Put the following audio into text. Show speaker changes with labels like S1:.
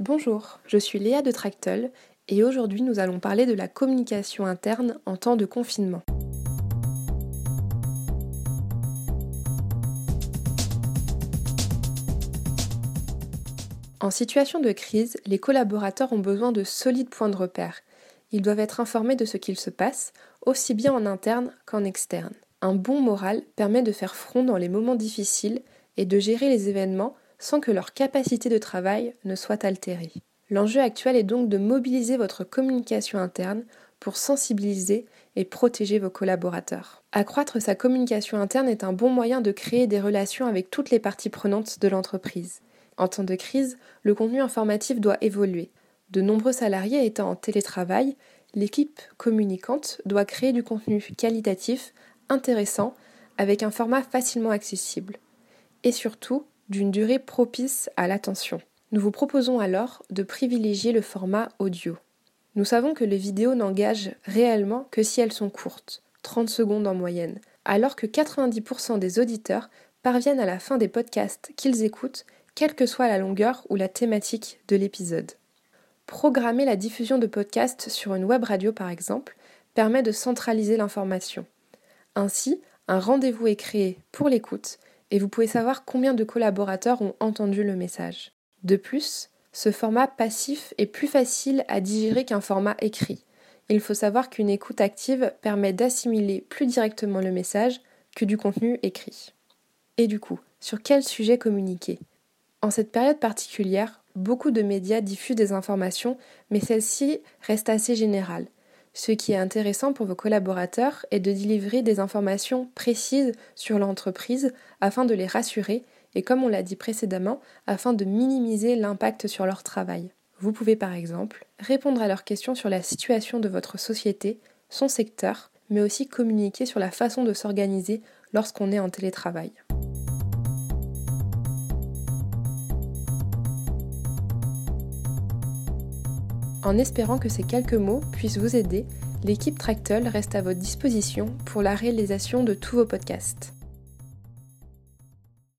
S1: Bonjour, je suis Léa de Tractol et aujourd'hui nous allons parler de la communication interne en temps de confinement. En situation de crise, les collaborateurs ont besoin de solides points de repère. Ils doivent être informés de ce qu'il se passe, aussi bien en interne qu'en externe. Un bon moral permet de faire front dans les moments difficiles et de gérer les événements sans que leur capacité de travail ne soit altérée. L'enjeu actuel est donc de mobiliser votre communication interne pour sensibiliser et protéger vos collaborateurs. Accroître sa communication interne est un bon moyen de créer des relations avec toutes les parties prenantes de l'entreprise. En temps de crise, le contenu informatif doit évoluer. De nombreux salariés étant en télétravail, l'équipe communicante doit créer du contenu qualitatif, intéressant, avec un format facilement accessible. Et surtout, d'une durée propice à l'attention. Nous vous proposons alors de privilégier le format audio. Nous savons que les vidéos n'engagent réellement que si elles sont courtes, 30 secondes en moyenne, alors que 90% des auditeurs parviennent à la fin des podcasts qu'ils écoutent quelle que soit la longueur ou la thématique de l'épisode. Programmer la diffusion de podcasts sur une web radio par exemple permet de centraliser l'information. Ainsi, un rendez-vous est créé pour l'écoute et vous pouvez savoir combien de collaborateurs ont entendu le message. De plus, ce format passif est plus facile à digérer qu'un format écrit. Il faut savoir qu'une écoute active permet d'assimiler plus directement le message que du contenu écrit. Et du coup, sur quel sujet communiquer? En cette période particulière, beaucoup de médias diffusent des informations, mais celles-ci restent assez générales. Ce qui est intéressant pour vos collaborateurs est de délivrer des informations précises sur l'entreprise afin de les rassurer et, comme on l'a dit précédemment, afin de minimiser l'impact sur leur travail. Vous pouvez par exemple répondre à leurs questions sur la situation de votre société, son secteur, mais aussi communiquer sur la façon de s'organiser lorsqu'on est en télétravail. En espérant que ces quelques mots puissent vous aider, l'équipe Tractol reste à votre disposition pour la réalisation de tous vos podcasts.